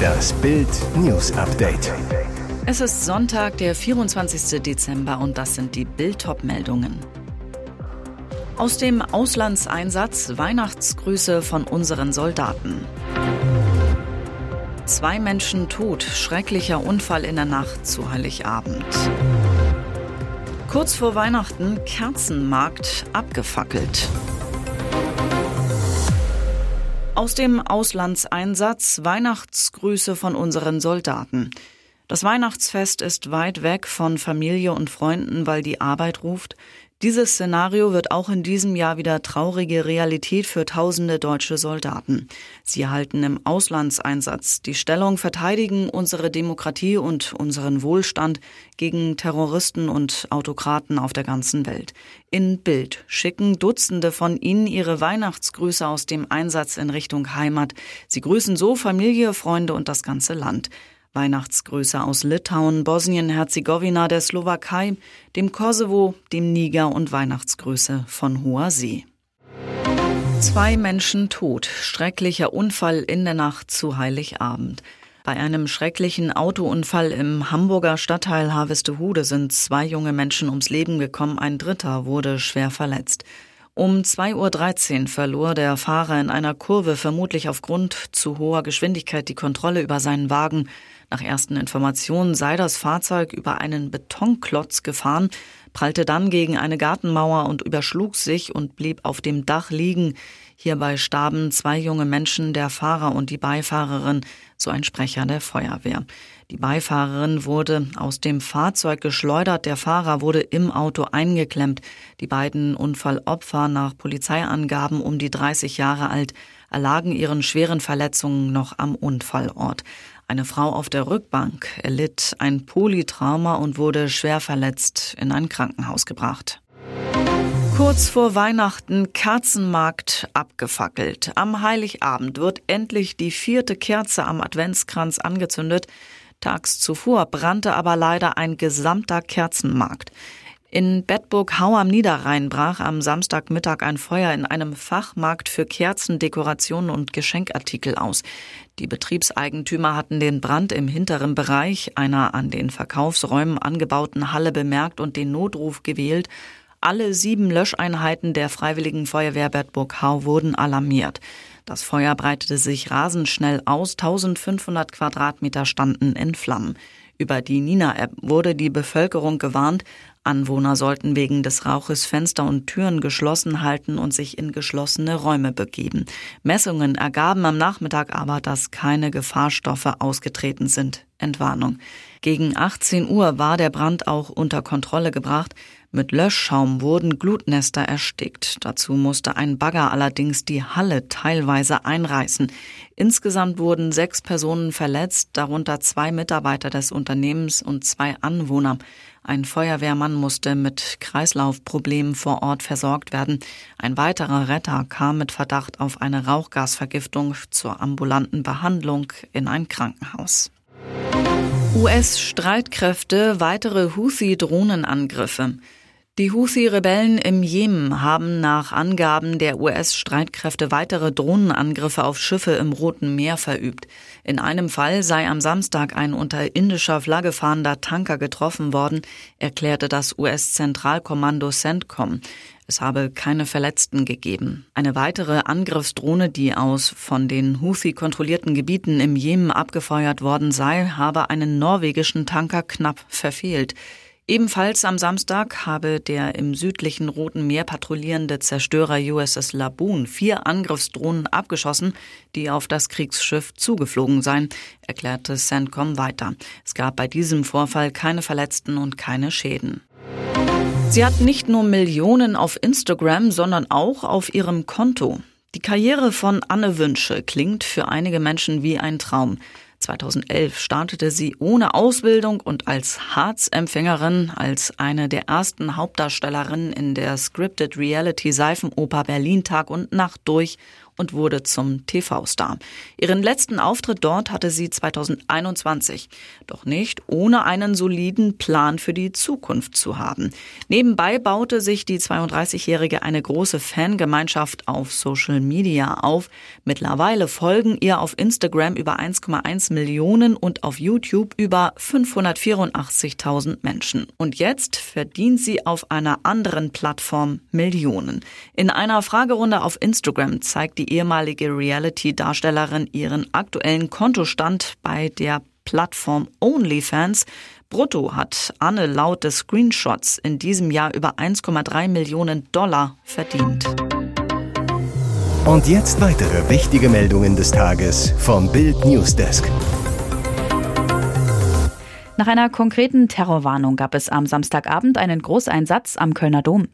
Das Bild News Update. Es ist Sonntag, der 24. Dezember und das sind die Bild meldungen Aus dem Auslandseinsatz Weihnachtsgrüße von unseren Soldaten. Zwei Menschen tot, schrecklicher Unfall in der Nacht zu Heiligabend. Kurz vor Weihnachten Kerzenmarkt abgefackelt. Aus dem Auslandseinsatz Weihnachtsgrüße von unseren Soldaten. Das Weihnachtsfest ist weit weg von Familie und Freunden, weil die Arbeit ruft. Dieses Szenario wird auch in diesem Jahr wieder traurige Realität für tausende deutsche Soldaten. Sie halten im Auslandseinsatz die Stellung, verteidigen unsere Demokratie und unseren Wohlstand gegen Terroristen und Autokraten auf der ganzen Welt. In Bild schicken Dutzende von ihnen ihre Weihnachtsgrüße aus dem Einsatz in Richtung Heimat. Sie grüßen so Familie, Freunde und das ganze Land. Weihnachtsgrüße aus Litauen, Bosnien-Herzegowina, der Slowakei, dem Kosovo, dem Niger und Weihnachtsgrüße von Hoher See. Zwei Menschen tot. Schrecklicher Unfall in der Nacht zu Heiligabend. Bei einem schrecklichen Autounfall im Hamburger Stadtteil Harvestehude sind zwei junge Menschen ums Leben gekommen, ein dritter wurde schwer verletzt. Um 2.13 Uhr verlor der Fahrer in einer Kurve vermutlich aufgrund zu hoher Geschwindigkeit die Kontrolle über seinen Wagen. Nach ersten Informationen sei das Fahrzeug über einen Betonklotz gefahren, prallte dann gegen eine Gartenmauer und überschlug sich und blieb auf dem Dach liegen. Hierbei starben zwei junge Menschen, der Fahrer und die Beifahrerin, so ein Sprecher der Feuerwehr. Die Beifahrerin wurde aus dem Fahrzeug geschleudert, der Fahrer wurde im Auto eingeklemmt. Die beiden Unfallopfer nach Polizeiangaben um die 30 Jahre alt erlagen ihren schweren Verletzungen noch am Unfallort. Eine Frau auf der Rückbank erlitt ein Polytrauma und wurde schwer verletzt in ein Krankenhaus gebracht. Kurz vor Weihnachten Kerzenmarkt abgefackelt. Am Heiligabend wird endlich die vierte Kerze am Adventskranz angezündet. Tags zuvor brannte aber leider ein gesamter Kerzenmarkt. In Bedburg-Hau am Niederrhein brach am Samstagmittag ein Feuer in einem Fachmarkt für Kerzen, Dekorationen und Geschenkartikel aus. Die Betriebseigentümer hatten den Brand im hinteren Bereich einer an den Verkaufsräumen angebauten Halle bemerkt und den Notruf gewählt. Alle sieben Löscheinheiten der Freiwilligen Feuerwehr Bedburg-Hau wurden alarmiert. Das Feuer breitete sich rasend schnell aus. 1500 Quadratmeter standen in Flammen. Über die Nina-App wurde die Bevölkerung gewarnt, Anwohner sollten wegen des Rauches Fenster und Türen geschlossen halten und sich in geschlossene Räume begeben. Messungen ergaben am Nachmittag aber, dass keine Gefahrstoffe ausgetreten sind. Entwarnung. Gegen 18 Uhr war der Brand auch unter Kontrolle gebracht. Mit Löschschaum wurden Glutnester erstickt. Dazu musste ein Bagger allerdings die Halle teilweise einreißen. Insgesamt wurden sechs Personen verletzt, darunter zwei Mitarbeiter des Unternehmens und zwei Anwohner. Ein Feuerwehrmann musste mit Kreislaufproblemen vor Ort versorgt werden. Ein weiterer Retter kam mit Verdacht auf eine Rauchgasvergiftung zur ambulanten Behandlung in ein Krankenhaus. US-Streitkräfte weitere Houthi-Drohnenangriffe. Die Houthi-Rebellen im Jemen haben nach Angaben der US-Streitkräfte weitere Drohnenangriffe auf Schiffe im Roten Meer verübt. In einem Fall sei am Samstag ein unter indischer Flagge fahrender Tanker getroffen worden, erklärte das US-Zentralkommando CENTCOM. Es habe keine Verletzten gegeben. Eine weitere Angriffsdrohne, die aus von den Houthi kontrollierten Gebieten im Jemen abgefeuert worden sei, habe einen norwegischen Tanker knapp verfehlt. Ebenfalls am Samstag habe der im südlichen Roten Meer patrouillierende Zerstörer USS Laboon vier Angriffsdrohnen abgeschossen, die auf das Kriegsschiff zugeflogen seien, erklärte CENTCOM weiter. Es gab bei diesem Vorfall keine Verletzten und keine Schäden. Sie hat nicht nur Millionen auf Instagram, sondern auch auf ihrem Konto. Die Karriere von Anne Wünsche klingt für einige Menschen wie ein Traum. 2011 startete sie ohne Ausbildung und als Harz-Empfängerin als eine der ersten Hauptdarstellerinnen in der Scripted Reality Seifenoper Berlin Tag und Nacht durch und wurde zum TV-Star. Ihren letzten Auftritt dort hatte sie 2021. Doch nicht ohne einen soliden Plan für die Zukunft zu haben. Nebenbei baute sich die 32-Jährige eine große Fangemeinschaft auf Social Media auf. Mittlerweile folgen ihr auf Instagram über 1,1 Millionen und auf YouTube über 584.000 Menschen. Und jetzt verdient sie auf einer anderen Plattform Millionen. In einer Fragerunde auf Instagram zeigt die ehemalige Reality-Darstellerin ihren aktuellen Kontostand bei der Plattform OnlyFans. Brutto hat Anne laut des Screenshots in diesem Jahr über 1,3 Millionen Dollar verdient. Und jetzt weitere wichtige Meldungen des Tages vom Bild Newsdesk. Nach einer konkreten Terrorwarnung gab es am Samstagabend einen Großeinsatz am Kölner Dom.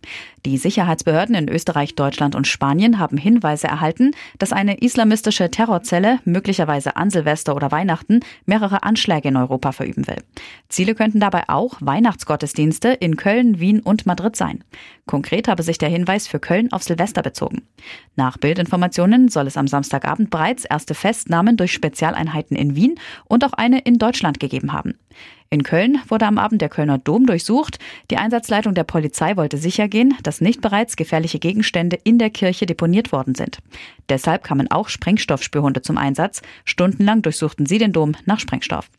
Die Sicherheitsbehörden in Österreich, Deutschland und Spanien haben Hinweise erhalten, dass eine islamistische Terrorzelle möglicherweise an Silvester oder Weihnachten mehrere Anschläge in Europa verüben will. Ziele könnten dabei auch Weihnachtsgottesdienste in Köln, Wien und Madrid sein. Konkret habe sich der Hinweis für Köln auf Silvester bezogen. Nach Bildinformationen soll es am Samstagabend bereits erste Festnahmen durch Spezialeinheiten in Wien und auch eine in Deutschland gegeben haben. In Köln wurde am Abend der Kölner Dom durchsucht. Die Einsatzleitung der Polizei wollte sichergehen, dass nicht bereits gefährliche Gegenstände in der Kirche deponiert worden sind. Deshalb kamen auch Sprengstoffspürhunde zum Einsatz. Stundenlang durchsuchten sie den Dom nach Sprengstoff.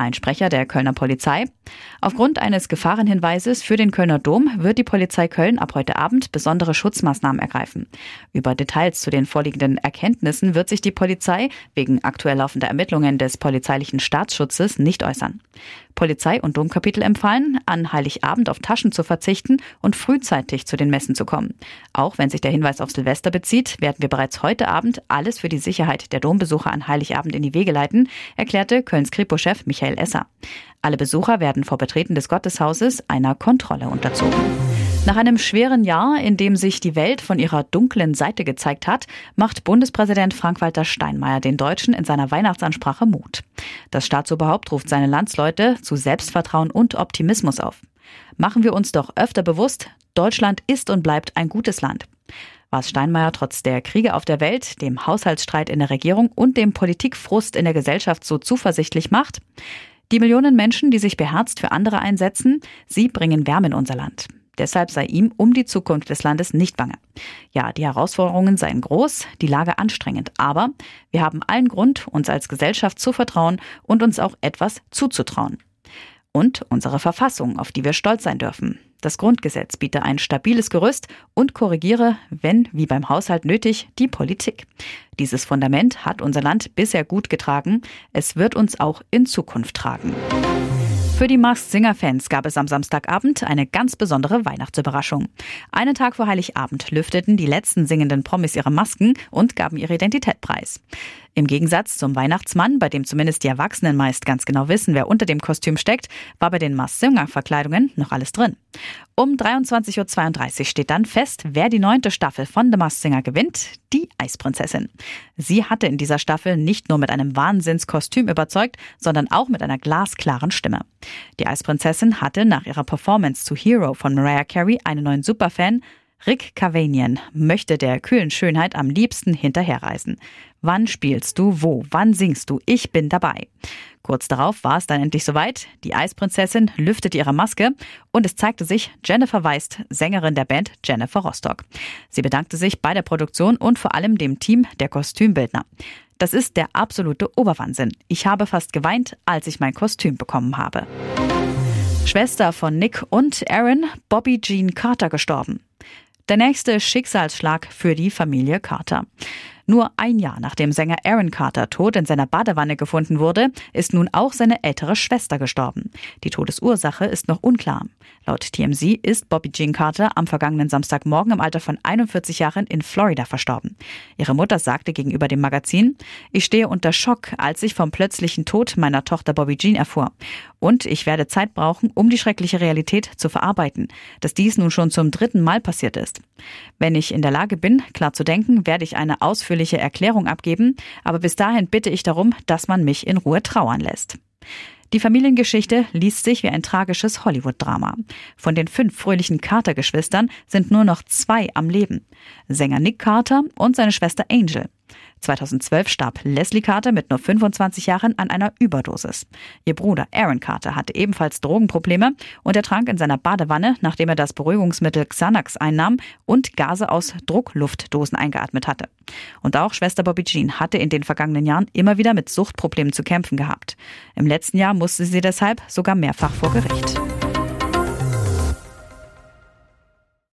Ein Sprecher der Kölner Polizei. Aufgrund eines Gefahrenhinweises für den Kölner Dom wird die Polizei Köln ab heute Abend besondere Schutzmaßnahmen ergreifen. Über Details zu den vorliegenden Erkenntnissen wird sich die Polizei wegen aktuell laufender Ermittlungen des polizeilichen Staatsschutzes nicht äußern. Polizei und Domkapitel empfallen, an Heiligabend auf Taschen zu verzichten und frühzeitig zu den Messen zu kommen. Auch wenn sich der Hinweis auf Silvester bezieht, werden wir bereits heute Abend alles für die Sicherheit der Dombesucher an Heiligabend in die Wege leiten, erklärte Kölns Kripo-Chef Michael Esser. Alle Besucher werden vor Betreten des Gotteshauses einer Kontrolle unterzogen. Nach einem schweren Jahr, in dem sich die Welt von ihrer dunklen Seite gezeigt hat, macht Bundespräsident Frank-Walter Steinmeier den Deutschen in seiner Weihnachtsansprache Mut. Das Staatsoberhaupt ruft seine Landsleute zu Selbstvertrauen und Optimismus auf. Machen wir uns doch öfter bewusst, Deutschland ist und bleibt ein gutes Land. Was Steinmeier trotz der Kriege auf der Welt, dem Haushaltsstreit in der Regierung und dem Politikfrust in der Gesellschaft so zuversichtlich macht? Die Millionen Menschen, die sich beherzt für andere einsetzen, sie bringen Wärme in unser Land. Deshalb sei ihm um die Zukunft des Landes nicht bange. Ja, die Herausforderungen seien groß, die Lage anstrengend, aber wir haben allen Grund, uns als Gesellschaft zu vertrauen und uns auch etwas zuzutrauen. Und unsere Verfassung, auf die wir stolz sein dürfen. Das Grundgesetz biete ein stabiles Gerüst und korrigiere, wenn, wie beim Haushalt nötig, die Politik. Dieses Fundament hat unser Land bisher gut getragen. Es wird uns auch in Zukunft tragen. Für die Masked Singer Fans gab es am Samstagabend eine ganz besondere Weihnachtsüberraschung. Einen Tag vor Heiligabend lüfteten die letzten singenden Promis ihre Masken und gaben ihre Identität preis. Im Gegensatz zum Weihnachtsmann, bei dem zumindest die Erwachsenen meist ganz genau wissen, wer unter dem Kostüm steckt, war bei den Masked-Singer-Verkleidungen noch alles drin. Um 23.32 Uhr steht dann fest, wer die neunte Staffel von The Masked Singer gewinnt, die Eisprinzessin. Sie hatte in dieser Staffel nicht nur mit einem Wahnsinnskostüm überzeugt, sondern auch mit einer glasklaren Stimme. Die Eisprinzessin hatte nach ihrer Performance zu Hero von Mariah Carey einen neuen Superfan, Rick Cavanian möchte der kühlen Schönheit am liebsten hinterherreisen. Wann spielst du wo? Wann singst du? Ich bin dabei. Kurz darauf war es dann endlich soweit. Die Eisprinzessin lüftete ihre Maske und es zeigte sich Jennifer Weist, Sängerin der Band Jennifer Rostock. Sie bedankte sich bei der Produktion und vor allem dem Team der Kostümbildner. Das ist der absolute Oberwahnsinn. Ich habe fast geweint, als ich mein Kostüm bekommen habe. Schwester von Nick und Aaron, Bobby Jean Carter, gestorben. Der nächste Schicksalsschlag für die Familie Carter. Nur ein Jahr nachdem Sänger Aaron Carter tot in seiner Badewanne gefunden wurde, ist nun auch seine ältere Schwester gestorben. Die Todesursache ist noch unklar. Laut TMZ ist Bobby Jean Carter am vergangenen Samstagmorgen im Alter von 41 Jahren in Florida verstorben. Ihre Mutter sagte gegenüber dem Magazin, ich stehe unter Schock, als ich vom plötzlichen Tod meiner Tochter Bobby Jean erfuhr. Und ich werde Zeit brauchen, um die schreckliche Realität zu verarbeiten, dass dies nun schon zum dritten Mal passiert ist. Wenn ich in der Lage bin, klar zu denken, werde ich eine ausführliche Erklärung abgeben, aber bis dahin bitte ich darum, dass man mich in Ruhe trauern lässt. Die Familiengeschichte liest sich wie ein tragisches Hollywood-Drama. Von den fünf fröhlichen Carter-Geschwistern sind nur noch zwei am Leben. Sänger Nick Carter und seine Schwester Angel. 2012 starb Leslie Carter mit nur 25 Jahren an einer Überdosis. Ihr Bruder Aaron Carter hatte ebenfalls Drogenprobleme und er trank in seiner Badewanne, nachdem er das Beruhigungsmittel Xanax einnahm und Gase aus Druckluftdosen eingeatmet hatte. Und auch Schwester Bobby Jean hatte in den vergangenen Jahren immer wieder mit Suchtproblemen zu kämpfen gehabt. Im letzten Jahr musste sie deshalb sogar mehrfach vor Gericht.